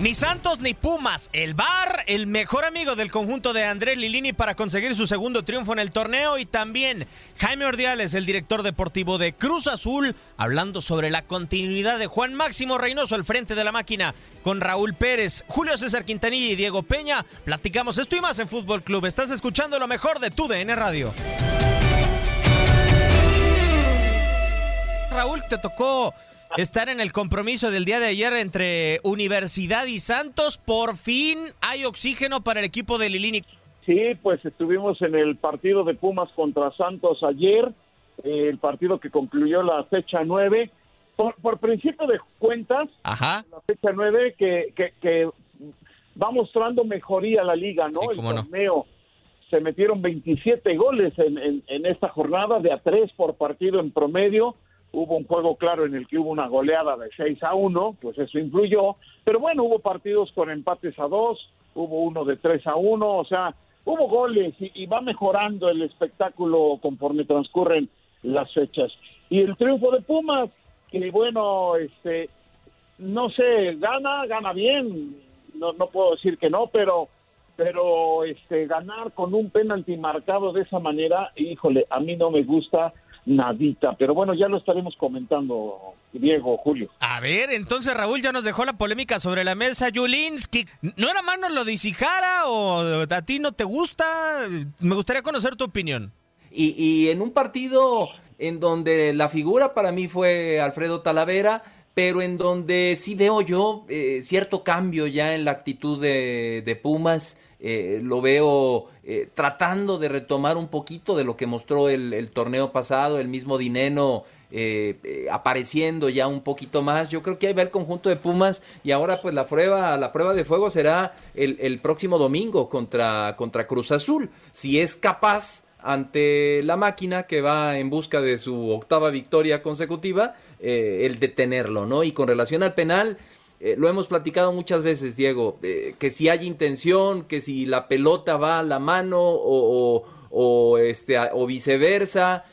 Ni Santos ni Pumas. El VAR, el mejor amigo del conjunto de Andrés Lilini para conseguir su segundo triunfo en el torneo. Y también Jaime Ordiales, el director deportivo de Cruz Azul, hablando sobre la continuidad de Juan Máximo Reynoso al frente de la máquina con Raúl Pérez, Julio César Quintanilla y Diego Peña. Platicamos esto y más en Fútbol Club. Estás escuchando lo mejor de tu DN Radio. Raúl, te tocó estar en el compromiso del día de ayer entre Universidad y Santos. Por fin hay oxígeno para el equipo de Lilini. Sí, pues estuvimos en el partido de Pumas contra Santos ayer, eh, el partido que concluyó la fecha 9. Por, principio de cuentas, Ajá. la fecha 9 que, que, va mostrando mejoría la liga, ¿no? el torneo. Se metieron 27 goles en, en, en esta jornada, de a 3 por partido en promedio hubo un juego claro en el que hubo una goleada de 6 a 1, pues eso influyó, pero bueno, hubo partidos con empates a 2, hubo uno de 3 a 1, o sea, hubo goles y, va mejorando el espectáculo conforme transcurren las fechas. Y el triunfo de Pumas, que bueno, este, no sé, gana, gana bien, no, no puedo decir que no, pero pero este ganar con un penalti marcado de esa manera, híjole, a mí no me gusta nadita. Pero bueno, ya lo estaremos comentando, Diego, Julio. A ver, entonces Raúl ya nos dejó la polémica sobre la mesa. Julinsky, ¿no era mano lo de Isijara o a ti no te gusta? Me gustaría conocer tu opinión. Y, y en un partido en donde la figura para mí fue Alfredo Talavera, pero en donde sí veo yo eh, cierto cambio ya en la actitud de, de Pumas. Eh, lo veo eh, tratando de retomar un poquito de lo que mostró el, torneo pasado, el mismo Dineno eh, apareciendo ya un poquito más. Yo creo que ahí va el conjunto de Pumas y ahora pues la prueba, la prueba de fuego será el, próximo domingo contra, contra Cruz Azul. Si es capaz ante la máquina que va en busca de su octava victoria consecutiva, el detenerlo, ¿no? Y con relación al penal, eh, lo hemos platicado muchas veces, Diego, eh, que si hay intención, que si la pelota va a la mano o, o, este, o viceversa,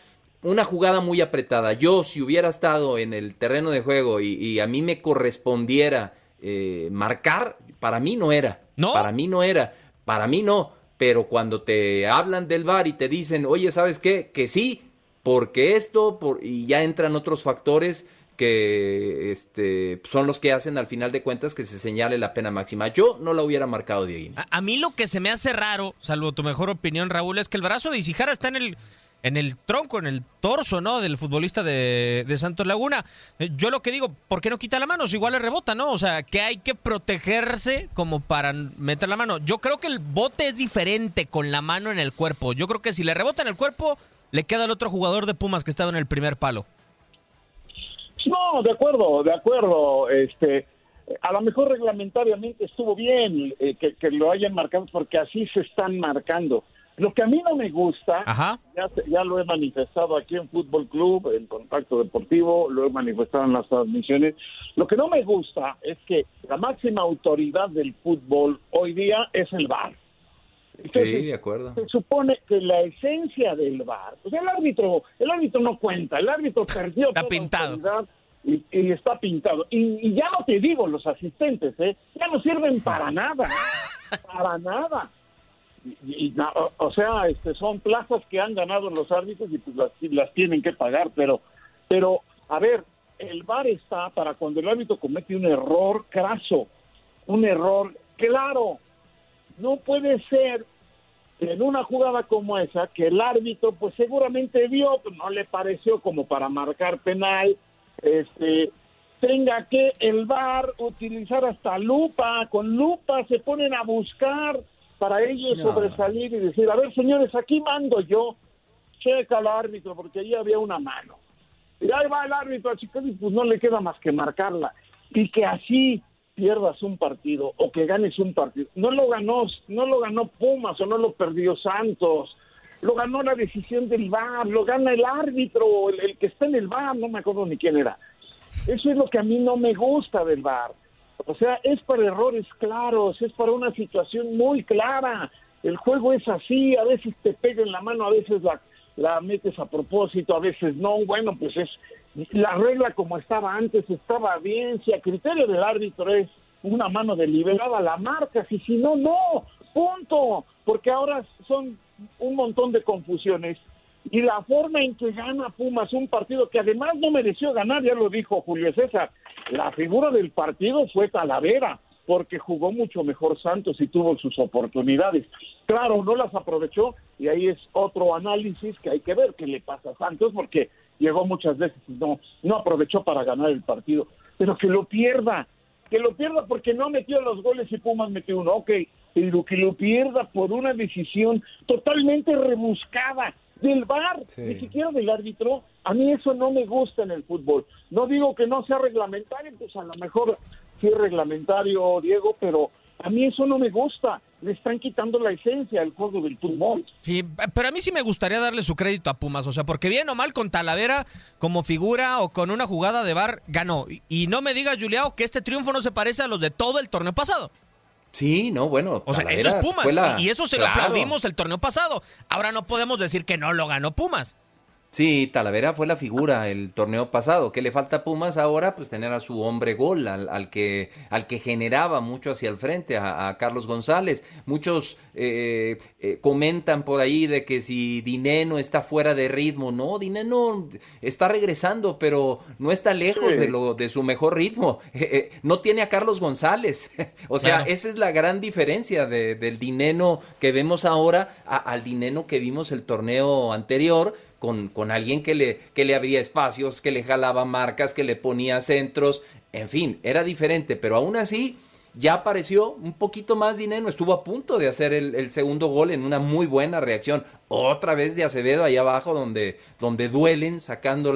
una jugada muy apretada. Yo, si hubiera estado en el terreno de juego y, a mí me correspondiera eh, marcar, para mí no era. ¿No? Para mí no era. Para mí no. Pero cuando te hablan del bar y te dicen, oye, ¿sabes qué? Que sí, porque esto, por... y ya entran otros factores que este, son los que hacen al final de cuentas que se señale la pena máxima. Yo no la hubiera marcado, Diego. A, mí lo que se me hace raro, salvo tu mejor opinión, Raúl, es que el brazo de Isijara está en el, en el tronco, en el torso, ¿no? Del futbolista de, de, Santos Laguna. Eh, yo lo que digo, ¿por qué no quita la mano? Si igual le rebota, ¿no? O sea, que hay que protegerse como para meter la mano. Yo creo que el bote es diferente con la mano en el cuerpo. Yo creo que si le rebota en el cuerpo, le queda al otro jugador de Pumas que estaba en el primer palo. No, de acuerdo, de acuerdo. Este, a lo mejor reglamentariamente estuvo bien eh, que, lo hayan marcado porque así se están marcando. Lo que a mí no me gusta, Ya, ya lo he manifestado aquí en Fútbol Club, en Contacto Deportivo, lo he manifestado en las transmisiones, lo que no me gusta es que la máxima autoridad del fútbol hoy día es el VAR. Sí, de acuerdo. Se supone que la esencia del VAR, pues el árbitro, el árbitro no cuenta, el árbitro perdió Está pintado y, está pintado. Y, ya no te digo los asistentes, ¿eh? ya no sirven para nada, para nada. Y, o, sea, este, son plazas que han ganado los árbitros y pues las, tienen que pagar, pero, pero, a ver, el VAR está para cuando el árbitro comete un error craso, un error claro. No puede ser en una jugada como esa que el árbitro pues seguramente vio, pues no le pareció como para marcar penal, este tenga que el VAR utilizar hasta lupa, con lupa se ponen a buscar para ellos sobresalir y decir, a ver señores, aquí mando yo, checa al árbitro porque ahí había una mano. y ahí va el árbitro a Chicago y pues no le queda más que marcarla. Y que así pierdas un partido o que ganes un partido. No lo ganó, no lo ganó Pumas o no lo perdió Santos. Lo ganó la decisión del VAR, lo gana el árbitro, el, que está en el VAR, no me acuerdo ni quién era. Eso es lo que a mí no me gusta del VAR. O sea, es para errores claros, es para una situación muy clara. El juego es así, a veces te pega en la mano, a veces la, la metes a propósito, a veces no. Bueno, pues es la regla como estaba antes, estaba bien. Si a criterio del árbitro es una mano deliberada, la marca, y si no, no. Punto. Porque ahora son un montón de confusiones. Y la forma en que gana Pumas un partido que además no mereció ganar, ya lo dijo Julio César, la figura del partido fue Talavera, porque jugó mucho mejor Santos y tuvo sus oportunidades. Claro, no las aprovechó y ahí es otro análisis que hay que ver qué le pasa a Santos, porque llegó muchas veces y no, no aprovechó para ganar el partido. Pero que lo pierda, que lo pierda porque no metió los goles y Pumas metió uno. Ok, pero que lo pierda por una decisión totalmente rebuscada del VAR, ni siquiera del árbitro. A mí eso no me gusta en el fútbol. No digo que no sea reglamentario, pues a lo mejor sí es reglamentario, Diego, pero a mí eso no me gusta. Le están quitando la esencia al juego del fútbol. Sí, pero a mí sí me gustaría darle su crédito a Pumas. O sea, porque bien o mal con Talavera como figura o con una jugada de bar ganó. Y no me diga, Juliao, que este triunfo no se parece a los de todo el torneo pasado. Sí, no, bueno. O sea, eso es Pumas. Y eso se lo aplaudimos el torneo pasado. Ahora no podemos decir que no lo ganó Pumas. Sí, Talavera fue la figura el torneo pasado. ¿Qué le falta a Pumas ahora? Pues tener a su hombre gol, al, que, al que generaba mucho hacia el frente, a, Carlos González. Muchos eh, eh, comentan por ahí de que si Dineno está fuera de ritmo. No, Dineno está regresando, pero no está lejos de, lo, de su mejor ritmo. Eh, no tiene a Carlos González. o sea, esa es la gran diferencia del Dineno que vemos ahora al Dineno que vimos el torneo anterior con, con alguien que le, que le abría espacios, que le jalaba marcas, que le ponía centros, en fin, era diferente, pero aún así ya apareció un poquito más dinero, estuvo a punto de hacer el, segundo gol en una muy buena reacción, otra vez de Acevedo ahí abajo donde, donde duelen, sacando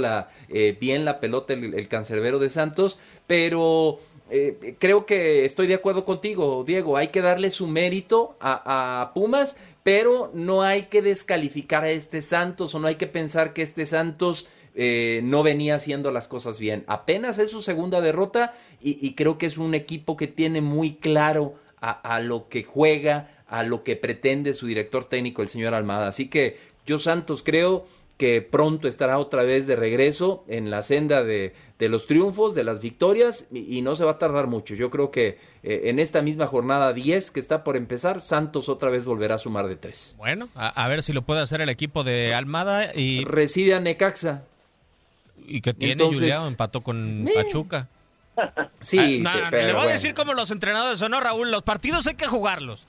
eh, bien la pelota el, cancerbero de Santos, pero eh, creo que estoy de acuerdo contigo, Diego, hay que darle su mérito a, a Pumas pero no hay que descalificar a este Santos o no hay que pensar que este Santos eh, no venía haciendo las cosas bien. Apenas es su segunda derrota y, creo que es un equipo que tiene muy claro a, lo que juega, a lo que pretende su director técnico, el señor Almada. Así que yo Santos creo que pronto estará otra vez de regreso en la senda de, los triunfos, de las victorias, y, no se va a tardar mucho. Yo creo que eh, en esta misma jornada 10 que está por empezar, Santos otra vez volverá a sumar de tres. Bueno, a, ver si lo puede hacer el equipo de Almada y... Recibe a Necaxa. Y que tiene Entonces... empató con Pachuca. Sí, ah, pero le voy a decir como los entrenadores, ¿o no, Raúl? Los partidos hay que jugarlos.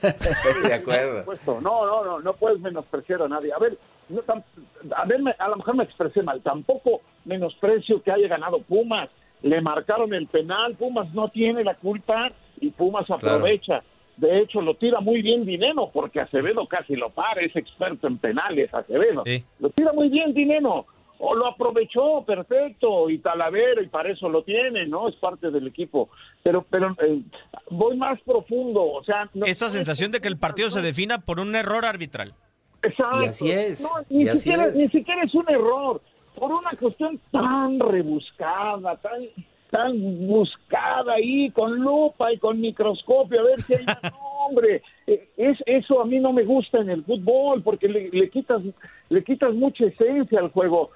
de acuerdo. No, no, no, no puedes menospreciar a nadie. A ver, a, ver, a lo mejor me expresé mal, tampoco menosprecio que haya ganado Pumas, le marcaron el penal, Pumas no tiene la culpa y Pumas aprovecha. De hecho, lo tira muy bien Dineno, porque Acevedo casi lo para, es experto en penales, Acevedo. Lo tira muy bien Dineno, o lo aprovechó perfecto, y Talavera, y para eso lo tiene, ¿no? Es parte del equipo. Pero, pero eh, voy más profundo, o sea... Esa sensación de que el partido se defina por un error arbitral. Exacto. Y así es. ni, siquiera, ni siquiera es un error. Por una cuestión tan rebuscada, tan tan buscada ahí con lupa y con microscopio a ver si hay hombre eh, es eso a mí no me gusta en el fútbol porque le, quitas le quitas mucha esencia al juego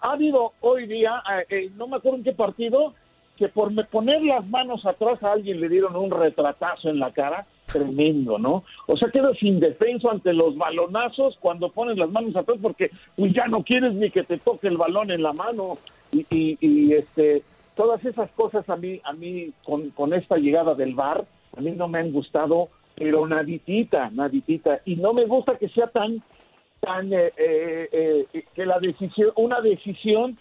ha habido hoy día eh, eh, no me acuerdo en qué partido que por poner las manos atrás a alguien le dieron un retratazo en la cara tremendo, ¿no? O sea, quedas indefenso ante los balonazos cuando pones las manos atrás porque pues, ya no quieres ni que te toque el balón en la mano. Y, y, este todas esas cosas a mí a mí con, con esta llegada del bar a mí no me han gustado pero naditita naditita. Y no me gusta que sea tan tan eh, eh, eh, que la decisión una decisión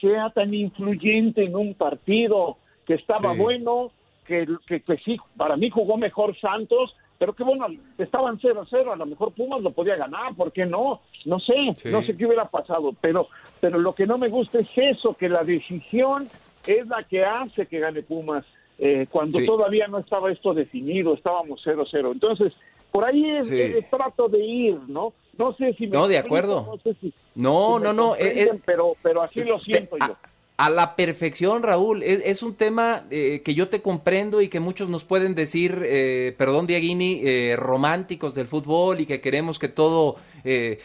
sea tan influyente en un partido que estaba bueno que, que, sí, para mí jugó mejor Santos, pero qué bueno, estaban 0-0, a lo mejor Pumas lo podía ganar, ¿por qué no? No sé, no sé qué hubiera pasado, pero, pero lo que no me gusta es eso, que la decisión es la que hace que gane Pumas, eh, cuando todavía no estaba esto definido, estábamos 0-0. Entonces, por ahí es el trato de ir, ¿no? No sé si me No, de acuerdo. No, sé si, no, no, no, eh, eh, pero, pero así lo siento yo. A la perfección, Raúl. Es, un tema eh, que yo te comprendo y que muchos nos pueden decir, perdón, Diaguini, románticos del fútbol y que queremos que todo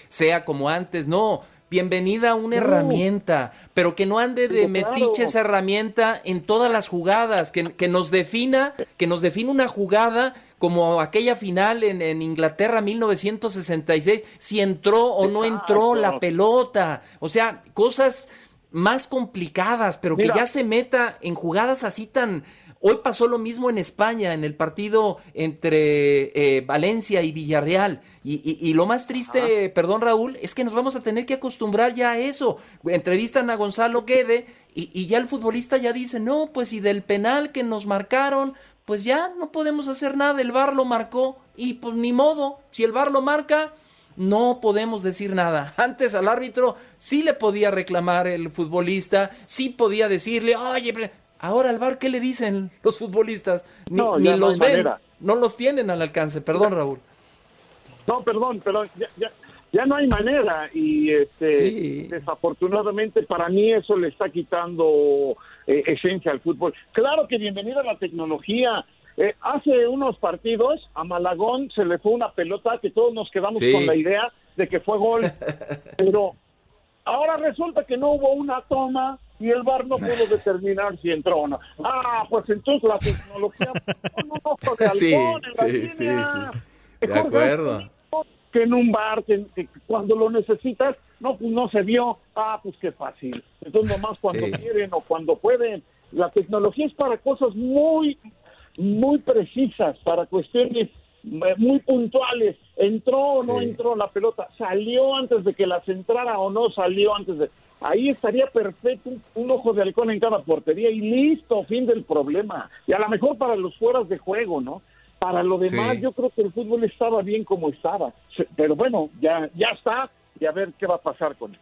sea como antes. No, bienvenida a una herramienta, pero que no ande de metiche esa herramienta en todas las jugadas, que, que, nos defina, que nos defina una jugada como aquella final en, en, Inglaterra 1966, si entró o no entró la pelota. O sea, cosas más complicadas, pero que ya se meta en jugadas así tan... Hoy pasó lo mismo en España, en el partido entre eh, Valencia y Villarreal. Y, lo más triste, perdón Raúl, es que nos vamos a tener que acostumbrar ya a eso. Entrevistan a Gonzalo Guede y, y ya el futbolista ya dice, no, pues si del penal que nos marcaron, pues ya no podemos hacer nada, el VAR lo marcó y pues ni modo, si el VAR lo marca, no podemos decir nada. Antes al árbitro sí le podía reclamar el futbolista, sí podía decirle, oye, ahora al VAR, ¿qué le dicen los futbolistas? Ni, no, los ven, no los tienen al alcance, perdón Raúl. No, perdón, pero ya, ya, no hay manera y este, desafortunadamente para mí eso le está quitando eh, esencia al fútbol. Claro que bienvenida a la tecnología. Eh, hace unos partidos a Malagón se le fue una pelota que todos nos quedamos con la idea de que fue gol, pero ahora resulta que no hubo una toma y el VAR no pudo determinar si entró o no. Ah, pues entonces la tecnología sí, sí, sí, De acuerdo. Que en un bar, que cuando lo necesitas, no, pues no se vio. Ah, pues qué fácil. Entonces nomás cuando quieren o cuando pueden. La tecnología es para cosas muy, muy precisas, para cuestiones eh, muy puntuales. ¿Entró o no entró la pelota? ¿Salió antes de que las entrara o no salió antes de...? Ahí estaría perfecto un, ojo de halcón en cada portería y listo, fin del problema. Y a lo mejor para los fueras de juego, ¿no? Para lo demás, yo creo que el fútbol estaba bien como estaba. Pero bueno, ya, ya está y a ver qué va a pasar con él.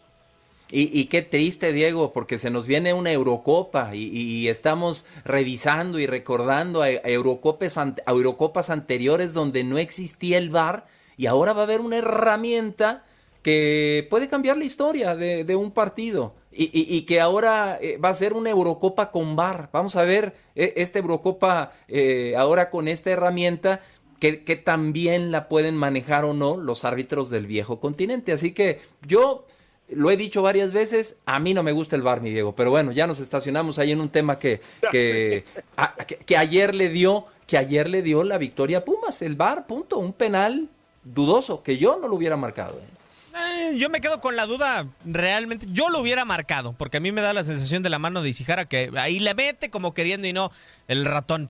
Y, qué triste, Diego, porque se nos viene una Eurocopa y, estamos revisando y recordando a, Eurocopas, Eurocopas anteriores donde no existía el VAR y ahora va a haber una herramienta que puede cambiar la historia de, un partido y, que ahora eh, va a ser una Eurocopa con VAR. Vamos a ver eh, esta Eurocopa eh, ahora con esta herramienta que también la pueden manejar o no los árbitros del viejo continente. Así que yo lo he dicho varias veces, a mí no me gusta el bar, mi Diego, pero bueno, ya nos estacionamos ahí en un tema que, que, que, ayer le dio, que ayer le dio la victoria a Pumas, el bar, punto, un penal dudoso, que yo no lo hubiera marcado. ¿eh? Eh, yo me quedo con la duda, realmente, yo lo hubiera marcado, porque a mí me da la sensación de la mano de Isijara que ahí le mete como queriendo y no el ratón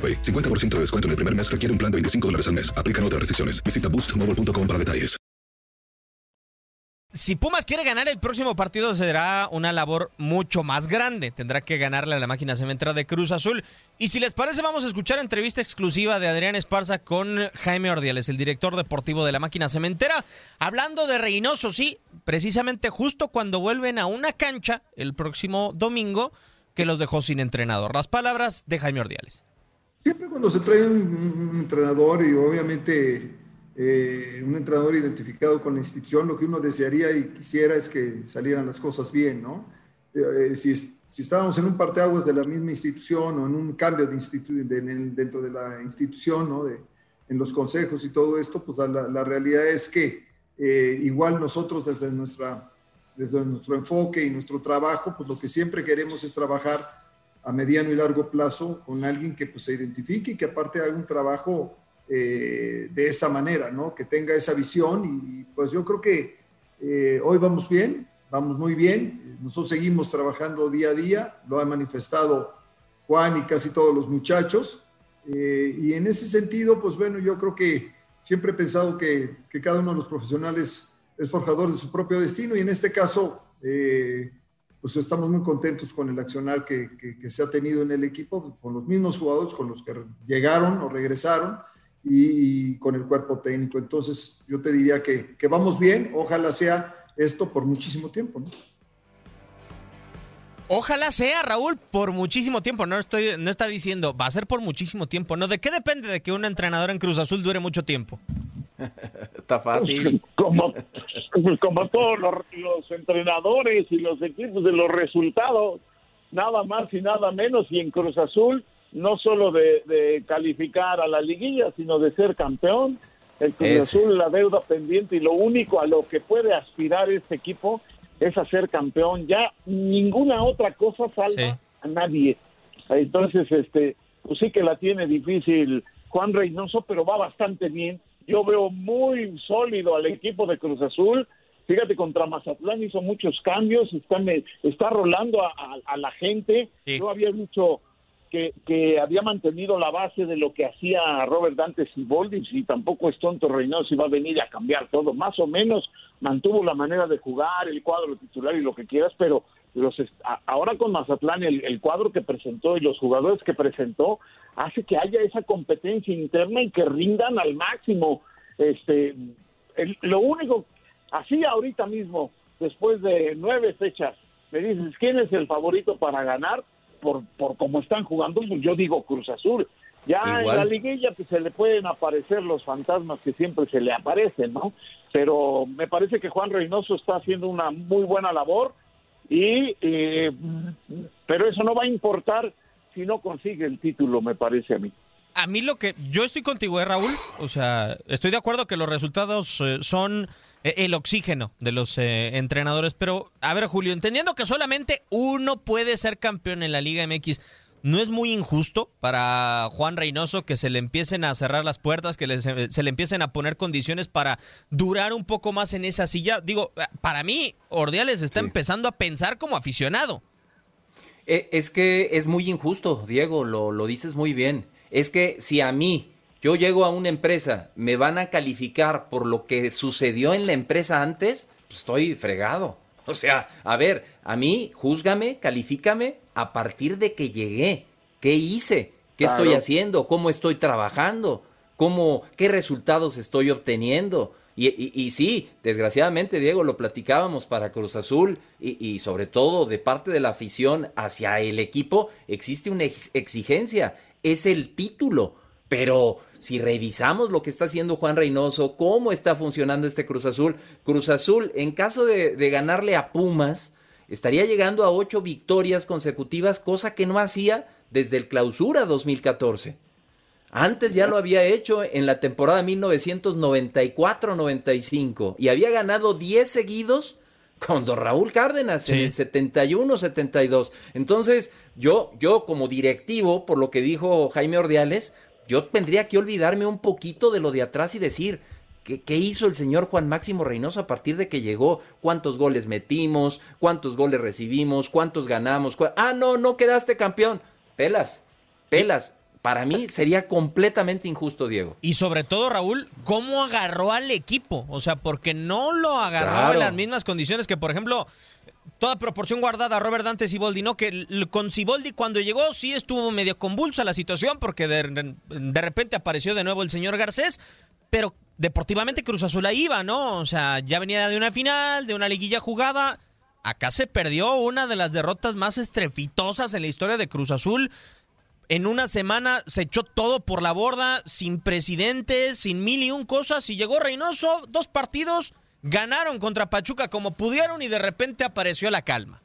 AroPay. 50% de descuento en el primer mes requiere un plan de 25 dólares al mes. Aplican otras restricciones. Visita boostmobile.com para detalles. Si Pumas quiere ganar el próximo partido será una labor mucho más grande. Tendrá que ganarle a la máquina cementera de Cruz Azul. Y si les parece, vamos a escuchar entrevista exclusiva de Adrián Esparza con Jaime Ordiales, el director deportivo de la máquina cementera, hablando de Reynoso, sí, precisamente justo cuando vuelven a una cancha el próximo domingo que los dejó sin entrenador. Las palabras de Jaime Ordiales. Siempre cuando se trae un, entrenador y obviamente eh, un entrenador identificado con la institución, lo que uno desearía y quisiera es que salieran las cosas bien, ¿no? Eh, si, si, estábamos en un parteaguas de la misma institución o en un cambio de dentro de la institución, ¿no? De, en los consejos y todo esto, pues la, la realidad es que eh, igual nosotros desde, nuestra, desde nuestro enfoque y nuestro trabajo, pues lo que siempre queremos es trabajar a mediano y largo plazo con alguien que pues, se identifique y que aparte haga un trabajo eh, de esa manera, ¿no? Que tenga esa visión y pues yo creo que eh, hoy vamos bien, vamos muy bien, nosotros seguimos trabajando día a día, lo han manifestado Juan y casi todos los muchachos. Eh, y en ese sentido, pues bueno, yo creo que siempre he pensado que, que, cada uno de los profesionales es forjador de su propio destino y en este caso pues estamos muy contentos con el accionar que, se ha tenido en el equipo, con los mismos jugadores, con los que llegaron o regresaron y, con el cuerpo técnico. Entonces, yo te diría que, vamos bien, ojalá sea esto por muchísimo tiempo. Ojalá sea, Raúl, por muchísimo tiempo. No, estoy, no está diciendo, va a ser por muchísimo tiempo. No, ¿de qué depende de que un entrenador en Cruz Azul dure mucho tiempo? Está fácil. Como, como todos los, entrenadores y los equipos de los resultados, nada más y nada menos. Y en Cruz Azul, no solo de, calificar a la liguilla, sino de ser campeón. El Cruz Azul, la deuda pendiente y lo único a lo que puede aspirar este equipo es a ser campeón. Ya ninguna otra cosa salva a nadie. Entonces, este, pues sí que la tiene difícil Juan Reynoso, pero va bastante bien yo veo muy sólido al equipo de Cruz Azul. Fíjate, contra Mazatlán hizo muchos cambios, está, está rolando a, la gente. Yo había dicho que, que, había mantenido la base de lo que hacía Robert Dante Siboldi, y tampoco es tonto Reynoso y va a venir a cambiar todo. Más o menos mantuvo la manera de jugar, el cuadro titular y lo que quieras, pero los ahora con Mazatlán el, el, cuadro que presentó y los jugadores que presentó hace que haya esa competencia interna y que rindan al máximo. Este, lo único, así ahorita mismo, después de nueve fechas, me dices, ¿quién es el favorito para ganar? Por, por cómo están jugando, pues yo digo Cruz Azul. Ya en la liguilla pues, se le pueden aparecer los fantasmas que siempre se le aparecen, ¿no? Pero me parece que Juan Reynoso está haciendo una muy buena labor y eh, pero eso no va a importar si no consigue el título, me parece a mí. A mí lo que yo estoy contigo, ¿eh, Raúl? O sea, estoy de acuerdo que los resultados eh, son eh, el oxígeno de los eh, entrenadores, pero a ver, Julio, entendiendo que solamente uno puede ser campeón en la Liga MX, ¿no es muy injusto para Juan Reynoso que se le empiecen a cerrar las puertas, que se le empiecen a poner condiciones para durar un poco más en esa silla? Digo, para mí, Ordiales está empezando a pensar como aficionado. Eh, es que es muy injusto, Diego, lo, lo dices muy bien. Es que si a mí, yo llego a una empresa, me van a calificar por lo que sucedió en la empresa antes, pues estoy fregado. O sea, a ver, a mí, júzgame, califícame a partir de que llegué. ¿Qué hice? ¿Qué estoy haciendo? ¿Cómo estoy trabajando? ¿Cómo, ¿Qué resultados estoy obteniendo? Y, sí, desgraciadamente, Diego, lo platicábamos para Cruz Azul y, sobre todo de parte de la afición hacia el equipo, existe una exigencia, es el título. Pero si revisamos lo que está haciendo Juan Reynoso, cómo está funcionando este Cruz Azul, Cruz Azul, en caso de, de ganarle a Pumas, estaría llegando a ocho victorias consecutivas, cosa que no hacía desde el clausura 2014. Antes ya lo había hecho en la temporada 1994-95 y había ganado 10 seguidos con don Raúl Cárdenas en el 71-72. Entonces, yo, yo como directivo, por lo que dijo Jaime Ordiales, yo tendría que olvidarme un poquito de lo de atrás y decir, ¿Qué, ¿Qué, hizo el señor Juan Máximo Reynoso a partir de que llegó? ¿Cuántos goles metimos? ¿Cuántos goles recibimos? ¿Cuántos ganamos? ah, no, no quedaste campeón. Pelas, pelas. Para mí sería completamente injusto, Diego. Y sobre todo, Raúl, ¿cómo agarró al equipo? O sea, porque no lo agarró en las mismas condiciones que, por ejemplo, toda proporción guardada a Robert Dante Siboldi, ¿no? Que con Siboldi cuando llegó sí estuvo medio convulsa la situación porque de, de repente apareció de nuevo el señor Garcés, pero deportivamente Cruz Azul ahí iba, ¿no? O sea, ya venía de una final, de una liguilla jugada. Acá se perdió una de las derrotas más estrepitosas en la historia de Cruz Azul en una semana se echó todo por la borda, sin presidente, sin mil y un cosas, y llegó Reynoso, dos partidos, ganaron contra Pachuca como pudieron y de repente apareció la calma.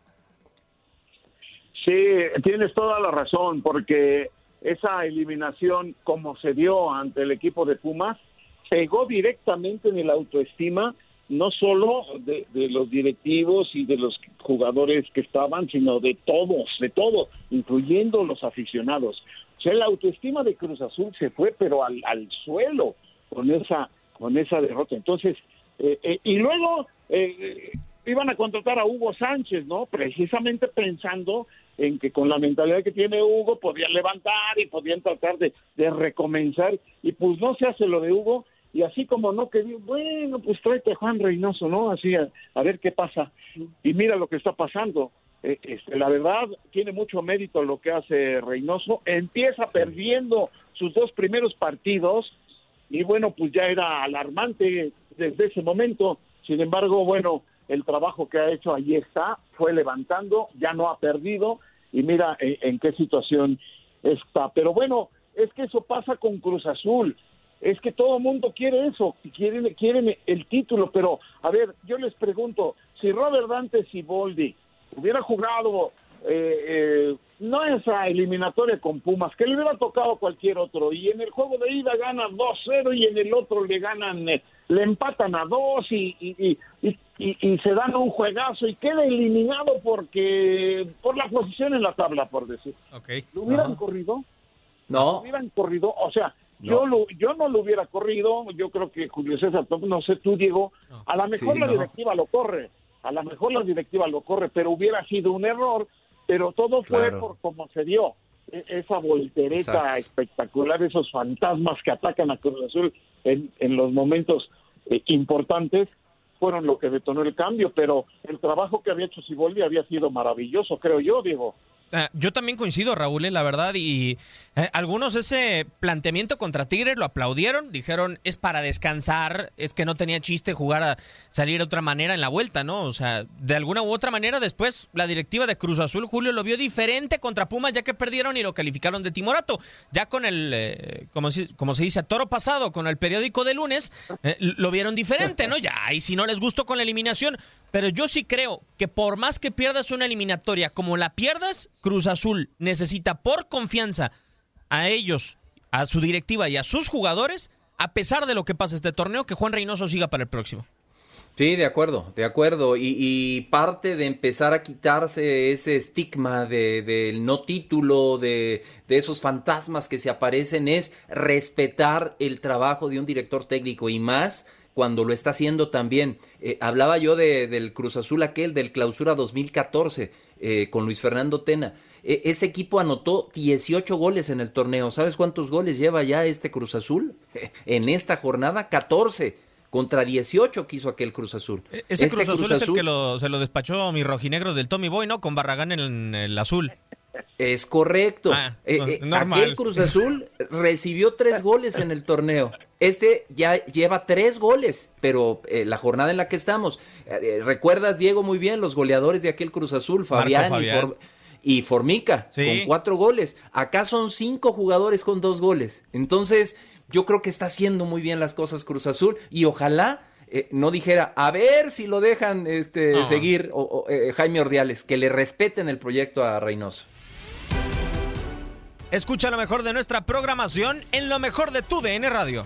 Sí, tienes toda la razón, porque esa eliminación como se dio ante el equipo de Pumas pegó directamente en el autoestima no solo de, los directivos y de los jugadores que estaban, sino de todos, de todos, incluyendo los aficionados. O sea, la autoestima de Cruz Azul se fue, pero al, al suelo con esa, con esa derrota. Entonces, eh, eh, y luego eh, iban a contratar a Hugo Sánchez, ¿no? Precisamente pensando en que con la mentalidad que tiene Hugo podían levantar y podían tratar de, de recomenzar, y pues no se hace lo de Hugo, y así como no que bueno, pues tráete a Juan Reynoso, ¿no? Así a, ver qué pasa. Y mira lo que está pasando. Eh, este, la verdad, tiene mucho mérito lo que hace Reynoso. Empieza perdiendo sus dos primeros partidos y bueno, pues ya era alarmante desde ese momento. Sin embargo, bueno, el trabajo que ha hecho allí está, fue levantando, ya no ha perdido y mira en, en qué situación está. Pero bueno, es que eso pasa con Cruz Azul es que todo el mundo quiere eso, quieren, quieren el título, pero a ver, yo les pregunto, si Robert Dante Siboldi hubiera jugado eh, eh, no esa eliminatoria con Pumas, que le hubiera tocado a cualquier otro, y en el juego de ida ganan 2-0 y en el otro le ganan, eh, le empatan a 2 y, y, y, y, se dan un juegazo y queda eliminado porque por la posición en la tabla, por decir. ¿Lo hubieran corrido? No. ¿Lo hubieran corrido? O sea, yo, lo, yo no lo hubiera corrido, yo creo que Julio César, no sé tú, Diego, a lo mejor la directiva lo corre, a lo mejor la directiva lo corre, pero hubiera sido un error, pero todo fue por cómo se dio. E, esa voltereta espectacular, esos fantasmas que atacan a Cruz Azul en, en los momentos eh, importantes fueron lo que detonó el cambio, pero el trabajo que había hecho Siboldi había sido maravilloso, creo yo, Diego. Ah, yo también coincido, Raúl, eh, la verdad, y eh, algunos ese planteamiento contra Tigres lo aplaudieron, dijeron es para descansar, es que no tenía chiste jugar a salir de otra manera en la vuelta, ¿no? O sea, de alguna u otra manera después la directiva de Cruz Azul, Julio, lo vio diferente contra Pumas ya que perdieron y lo calificaron de timorato. Ya con el, eh, como, como se dice, a toro pasado, con el periódico de lunes, lo vieron diferente, ¿no? Ya, y si no les gustó con la eliminación, pero yo sí creo que por más que pierdas una eliminatoria como la pierdas, Cruz Azul necesita por confianza a ellos, a su directiva y a sus jugadores, a pesar de lo que pasa este torneo, que Juan Reynoso siga para el próximo. Sí, de acuerdo, de acuerdo. Y, parte de empezar a quitarse ese estigma del no título, de, de, esos fantasmas que se aparecen, es respetar el trabajo de un director técnico y más cuando lo está haciendo también. Eh, hablaba yo de, del Cruz Azul aquel, del clausura 2014, eh, con Luis Fernando Tena. E, ese equipo anotó 18 goles en el torneo. ¿Sabes cuántos goles lleva ya este Cruz Azul? en esta jornada, 14 contra 18 que hizo aquel Cruz Azul. E, ese este Cruz, Azul es el que se lo despachó mi rojinegro del Tommy Boy, ¿no? Con Barragán en el azul. Es correcto. Ah, eh, aquel Cruz Azul recibió tres goles en el torneo. Este ya lleva tres goles, pero eh, la jornada en la que estamos. Eh, eh, ¿Recuerdas, Diego, muy bien los goleadores de aquel Cruz Azul? Fabián, Y, Formica, con cuatro goles. Acá son cinco jugadores con dos goles. Entonces, yo creo que está haciendo muy bien las cosas Cruz Azul y ojalá no dijera, a ver si lo dejan este, seguir Jaime Ordiales, que le respeten el proyecto a Reynoso. Escucha lo mejor de nuestra programación en lo mejor de tu DN Radio.